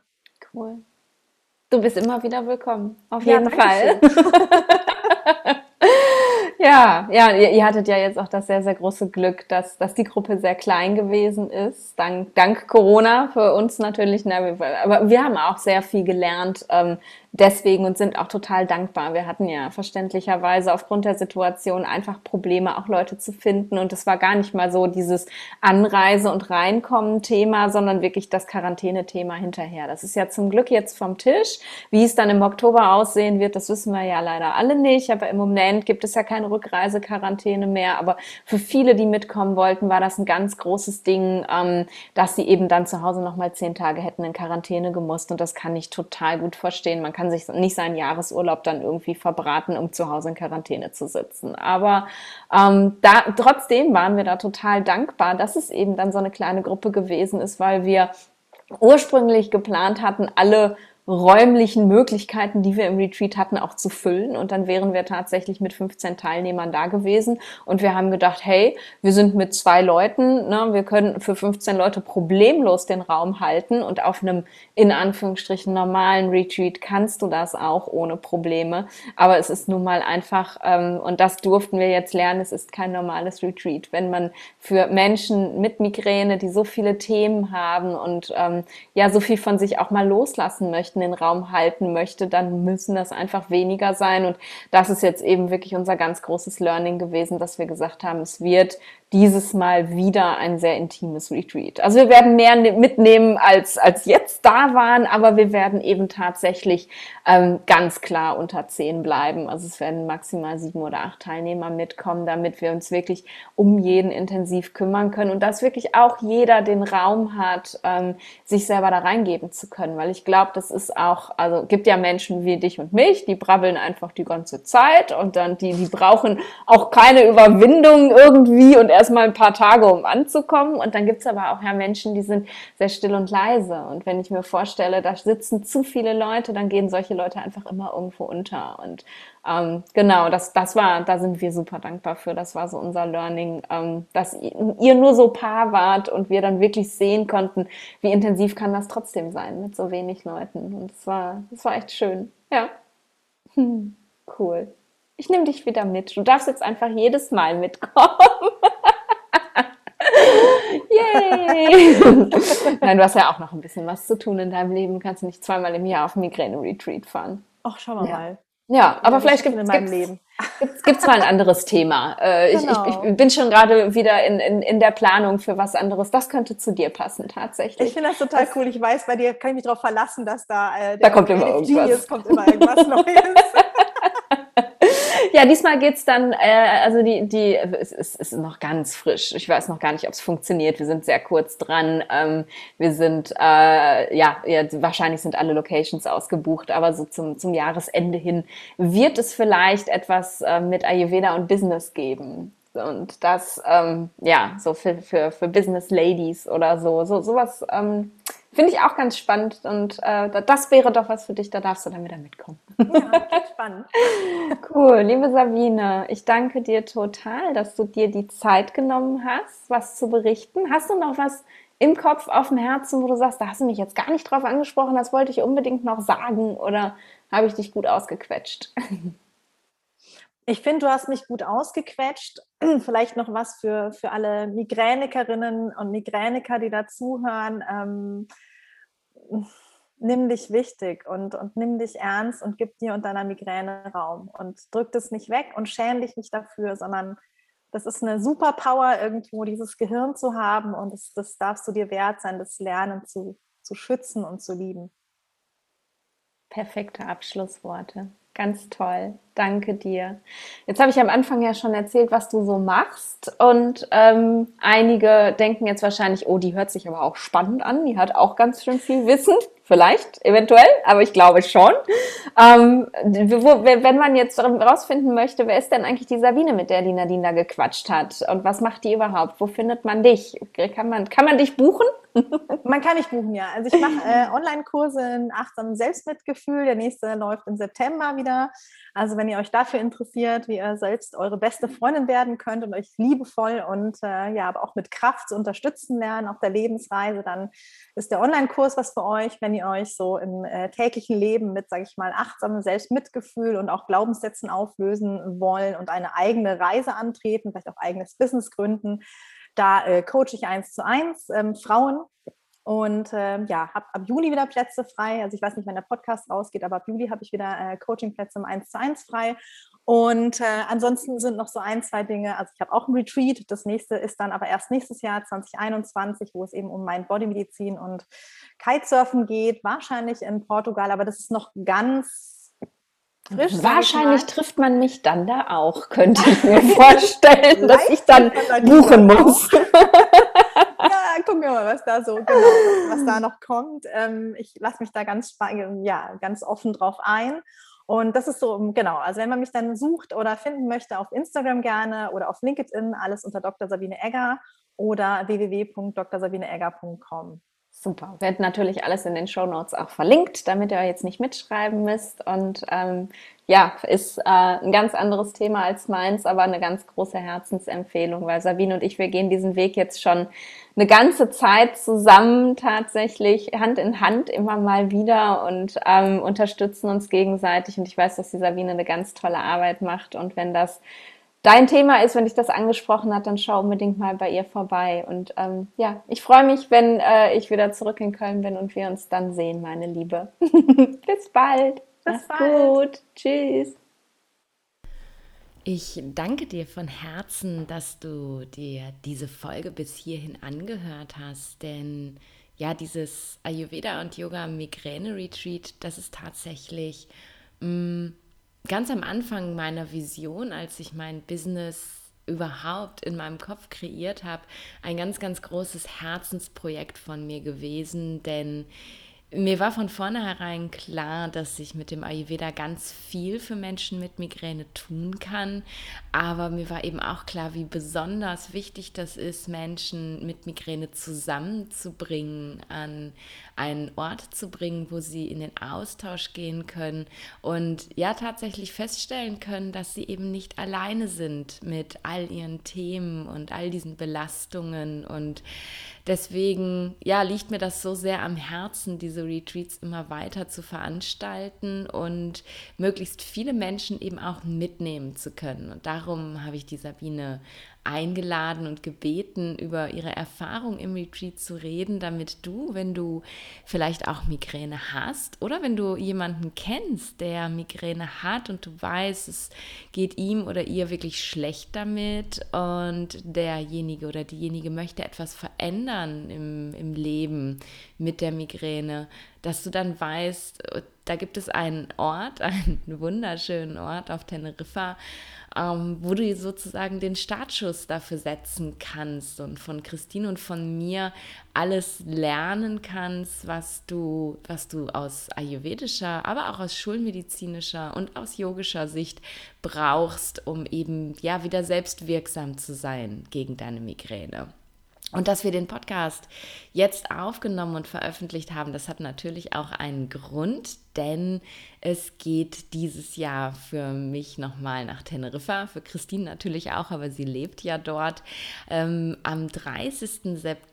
Cool. Du bist immer wieder willkommen. Auf jeden ja, Fall. ja, ja, ihr, ihr, hattet ja jetzt auch das sehr, sehr große Glück, dass, dass die Gruppe sehr klein gewesen ist. Dank, dank Corona für uns natürlich. Ne, aber wir haben auch sehr viel gelernt, ähm, deswegen und sind auch total dankbar. Wir hatten ja verständlicherweise aufgrund der Situation einfach Probleme, auch Leute zu finden. Und es war gar nicht mal so dieses Anreise- und Reinkommen-Thema, sondern wirklich das Quarantäne-Thema hinterher. Das ist ja zum Glück jetzt vom Tisch. Wie es dann im Oktober aussehen wird, das wissen wir ja leider alle nicht. Aber im Moment gibt es ja keine Rückreise-Quarantäne mehr. Aber für viele, die mitkommen wollten, war das ein ganz großes Ding, ähm, dass sie eben dann zu Hause nochmal zehn Tage hätten in Quarantäne gemusst. Und das kann ich total gut verstehen. Man kann kann sich nicht seinen Jahresurlaub dann irgendwie verbraten, um zu Hause in Quarantäne zu sitzen. Aber ähm, da, trotzdem waren wir da total dankbar, dass es eben dann so eine kleine Gruppe gewesen ist, weil wir ursprünglich geplant hatten, alle räumlichen Möglichkeiten, die wir im Retreat hatten, auch zu füllen. Und dann wären wir tatsächlich mit 15 Teilnehmern da gewesen. Und wir haben gedacht, hey, wir sind mit zwei Leuten, ne, wir können für 15 Leute problemlos den Raum halten. Und auf einem in Anführungsstrichen normalen Retreat kannst du das auch ohne Probleme. Aber es ist nun mal einfach, ähm, und das durften wir jetzt lernen, es ist kein normales Retreat. Wenn man für Menschen mit Migräne, die so viele Themen haben und ähm, ja so viel von sich auch mal loslassen möchten, möchten, den Raum halten möchte, dann müssen das einfach weniger sein. Und das ist jetzt eben wirklich unser ganz großes Learning gewesen, dass wir gesagt haben, es wird dieses Mal wieder ein sehr intimes Retreat. Also wir werden mehr ne-, mitnehmen, als, als jetzt da waren, aber wir werden eben tatsächlich ähm, ganz klar unter zehn bleiben. Also es werden maximal sieben oder acht Teilnehmer mitkommen, damit wir uns wirklich um jeden intensiv kümmern können und dass wirklich auch jeder den Raum hat, ähm, sich selber da reingeben zu können. Weil ich glaube, das ist auch, also gibt ja Menschen wie dich und mich, die brabbeln einfach die ganze Zeit und dann die, die brauchen auch keine Überwindung irgendwie und erstmal ein paar Tage, um anzukommen. Und dann gibt's aber auch ja Menschen, die sind sehr still und leise. Und wenn ich mir vorstelle, da sitzen zu viele Leute, dann gehen solche Leute einfach immer irgendwo unter. Und ähm, genau, das, das war, da sind wir super dankbar für. Das war so unser Learning, ähm, dass ihr nur so Paar wart und wir dann wirklich sehen konnten, wie intensiv kann das trotzdem sein mit so wenig Leuten. Und es war, das war echt schön. Ja. Hm, cool. Ich nehme dich wieder mit. Du darfst jetzt einfach jedes Mal mitkommen. Yay! Nein, du hast ja auch noch ein bisschen was zu tun in deinem Leben. Du kannst nicht zweimal im Jahr auf Migräne-Retreat fahren. Ach, schauen wir ja. mal. Ja, aber vielleicht gibt es mal ein anderes Thema. Äh, genau. ich, ich, bin schon gerade wieder in, in, in der Planung für was anderes. Das könnte zu dir passen, tatsächlich. Ich finde das total das, cool. Ich weiß, bei dir kann ich mich darauf verlassen, dass da, äh, da kommt immer kommt immer irgendwas Neues. Ja, diesmal geht's dann, äh, also die, die, es, es ist noch ganz frisch. Ich weiß noch gar nicht, ob es funktioniert. Wir sind sehr kurz dran. Ähm, wir sind, äh, ja, ja, wahrscheinlich sind alle Locations ausgebucht, aber so zum, zum Jahresende hin wird es vielleicht etwas äh, mit Ayurveda und Business geben. Und das, ähm, ja, so für, für, für Business Ladies oder so, so sowas. Ähm, Finde ich auch ganz spannend und äh, das wäre doch was für dich, da darfst du dann wieder mitkommen. Ja, spannend. cool, liebe Sabine, ich danke dir total, dass du dir die Zeit genommen hast, was zu berichten. Hast du noch was im Kopf, auf dem Herzen, wo du sagst, da hast du mich jetzt gar nicht drauf angesprochen, das wollte ich unbedingt noch sagen oder habe ich dich gut ausgequetscht? Ich finde, du hast mich gut ausgequetscht. Vielleicht noch was für, für alle Migränikerinnen und Migräniker, die dazuhören. Ähm, nimm dich wichtig und, und nimm dich ernst und gib dir und deiner Migräne Raum und drück das nicht weg und schäm dich nicht dafür, sondern das ist eine Superpower irgendwo, dieses Gehirn zu haben und das, das darfst du dir wert sein, das Lernen zu, zu schützen und zu lieben. Perfekte Abschlussworte. Ganz toll. Danke dir. Jetzt habe ich am Anfang ja schon erzählt, was du so machst. Und ähm, einige denken jetzt wahrscheinlich, oh, die hört sich aber auch spannend an. Die hat auch ganz schön viel Wissen. Vielleicht, eventuell, aber ich glaube schon. Ähm, wo, wenn man jetzt rausfinden möchte, wer ist denn eigentlich die Sabine, mit der die Nadine gequatscht hat? Und was macht die überhaupt? Wo findet man dich? Kann man, kann man dich buchen? Man kann nicht buchen, ja. Also ich mache äh, Online-Kurse in achtsamem Selbstmitgefühl. Der nächste läuft im September wieder. Also wenn ihr euch dafür interessiert, wie ihr selbst eure beste Freundin werden könnt und euch liebevoll und äh, ja, aber auch mit Kraft zu unterstützen lernen auf der Lebensreise, dann ist der Online-Kurs was für euch. Wenn ihr euch so im äh, täglichen Leben mit, sage ich mal, achtsamem Selbstmitgefühl und auch Glaubenssätzen auflösen wollen und eine eigene Reise antreten, vielleicht auch eigenes Business gründen, da äh, coache ich eins zu eins ähm, Frauen und ähm, ja, habe ab Juli wieder Plätze frei. Also ich weiß nicht, wann der Podcast rausgeht, aber ab Juli habe ich wieder äh, Coachingplätze im 1 zu 1 frei. Und äh, ansonsten sind noch so ein, zwei Dinge. Also ich habe auch ein Retreat. Das nächste ist dann aber erst nächstes Jahr 2021, wo es eben um mein Bodymedizin und Kitesurfen geht. Wahrscheinlich in Portugal, aber das ist noch ganz frisch. Wahrscheinlich trifft man mich dann da auch, könnte ich mir vorstellen, dass ich dann buchen muss. ja, gucken wir mal, was da so genau, was da noch kommt. Ähm, ich lasse mich da ganz, ja, ganz offen drauf ein. Und das ist so, genau, also wenn man mich dann sucht oder finden möchte, auf Instagram gerne oder auf LinkedIn, alles unter Dr. Sabine Egger oder www.drsabineegger.com. Super. Wird natürlich alles in den Show Notes auch verlinkt, damit ihr jetzt nicht mitschreiben müsst. Und ähm, ja, ist äh, ein ganz anderes Thema als meins, aber eine ganz große Herzensempfehlung, weil Sabine und ich, wir gehen diesen Weg jetzt schon eine ganze Zeit zusammen tatsächlich, Hand in Hand immer mal wieder und ähm, unterstützen uns gegenseitig. Und ich weiß, dass die Sabine eine ganz tolle Arbeit macht. Und wenn das dein Thema ist, wenn dich das angesprochen hat, dann schau unbedingt mal bei ihr vorbei. Und ähm, ja, ich freue mich, wenn äh, ich wieder zurück in Köln bin und wir uns dann sehen, meine Liebe. Bis bald. Bis Mach's bald. gut. Tschüss. Ich danke dir von Herzen, dass du dir diese Folge bis hierhin angehört hast, denn ja, dieses Ayurveda und Yoga Migräne Retreat, das ist tatsächlich mh, mm, ganz am Anfang meiner Vision, als ich mein Business überhaupt in meinem Kopf kreiert habe, ein ganz, ganz großes Herzensprojekt von mir gewesen, denn mir war von vornherein klar, dass ich mit dem Ayurveda ganz viel für Menschen mit Migräne tun kann. Aber mir war eben auch klar, wie besonders wichtig das ist, Menschen mit Migräne zusammenzubringen, an einen Ort zu bringen, wo sie in den Austausch gehen können und ja tatsächlich feststellen können, dass sie eben nicht alleine sind mit all ihren Themen und all diesen Belastungen und Deswegen, ja, liegt mir das so sehr am Herzen, diese Retreats immer weiter zu veranstalten und möglichst viele Menschen eben auch mitnehmen zu können. Und darum habe ich die Sabine eingeladen und gebeten, über ihre Erfahrung im Retreat zu reden, damit du, wenn du vielleicht auch Migräne hast oder wenn du jemanden kennst, der Migräne hat und du weißt, es geht ihm oder ihr wirklich schlecht damit und derjenige oder diejenige möchte etwas verändern im, im Leben mit der Migräne, dass du dann weißt, da gibt es einen Ort, einen wunderschönen Ort auf Teneriffa, ähm, wo du sozusagen den Startschuss dafür setzen kannst und von Christine und von mir alles lernen kannst, was du, was du aus ayurvedischer, aber auch aus schulmedizinischer und aus yogischer Sicht brauchst, um eben ja wieder selbstwirksam zu sein gegen deine Migräne. Und dass wir den Podcast jetzt aufgenommen und veröffentlicht haben, das hat natürlich auch einen Grund, denn es geht dieses Jahr für mich nochmal nach Teneriffa, für Christine natürlich auch, aber sie lebt ja dort. Ähm, am 30. September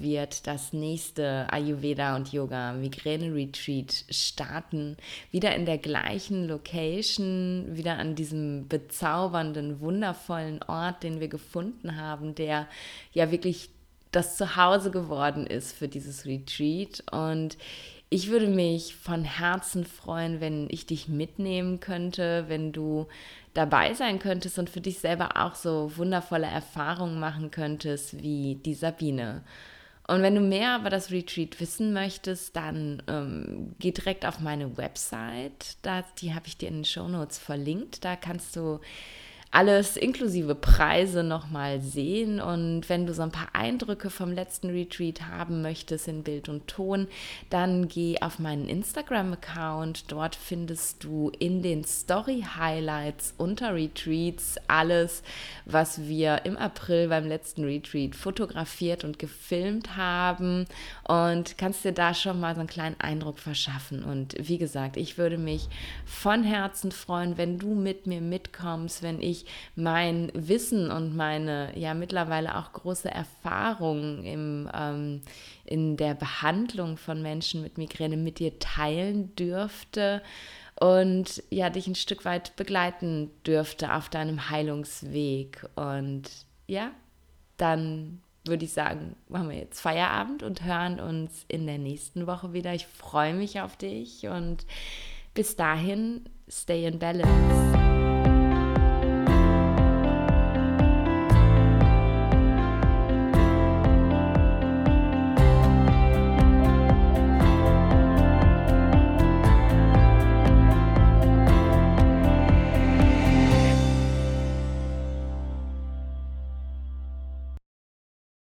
wird das nächste Ayurveda und Yoga Migräne Retreat starten. Wieder in der gleichen Location, wieder an diesem bezaubernden, wundervollen Ort, den wir gefunden haben, der ja wirklich das Zuhause geworden ist für dieses Retreat. Und ich würde mich von Herzen freuen, wenn ich dich mitnehmen könnte, wenn du dabei sein könntest und für dich selber auch so wundervolle Erfahrungen machen könntest wie die Sabine. Und wenn du mehr über das Retreat wissen möchtest, dann ähm, geh direkt auf meine Website. Da, die habe ich dir in den Show Notes verlinkt. Da kannst du alles inklusive Preise nochmal sehen. Und wenn du so ein paar Eindrücke vom letzten Retreat haben möchtest in Bild und Ton, dann geh auf meinen Instagram-Account. Dort findest du in den Story-Highlights unter Retreats alles, was wir im April beim letzten Retreat fotografiert und gefilmt haben. Und kannst dir da schon mal so einen kleinen Eindruck verschaffen. Und wie gesagt, ich würde mich von Herzen freuen, wenn du mit mir mitkommst, wenn mein Wissen und meine ja mittlerweile auch große Erfahrung im, ähm, in der Behandlung von Menschen mit Migräne mit dir teilen dürfte und ja, dich ein Stück weit begleiten dürfte auf deinem Heilungsweg. Und ja, dann würde ich sagen, machen wir jetzt Feierabend und hören uns in der nächsten Woche wieder. Ich freue mich auf dich und bis dahin, stay in balance.